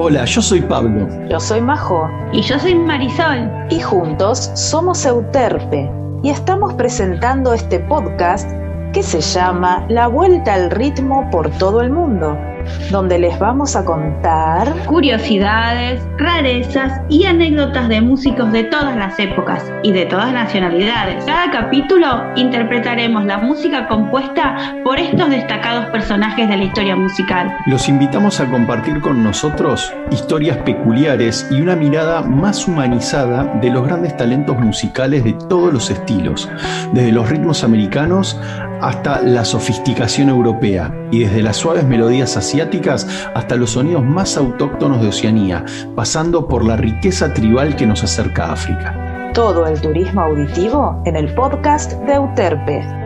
Hola, yo soy Pablo. Yo soy Majo. Y yo soy Marisol. Y juntos somos Euterpe. Y estamos presentando este podcast que se llama La Vuelta al Ritmo por todo el mundo donde les vamos a contar curiosidades, rarezas y anécdotas de músicos de todas las épocas y de todas nacionalidades. Cada capítulo interpretaremos la música compuesta por estos destacados personajes de la historia musical. Los invitamos a compartir con nosotros historias peculiares y una mirada más humanizada de los grandes talentos musicales de todos los estilos, desde los ritmos americanos hasta la sofisticación europea y desde las suaves melodías hasta los sonidos más autóctonos de Oceanía, pasando por la riqueza tribal que nos acerca a África. Todo el turismo auditivo en el podcast de Euterpe.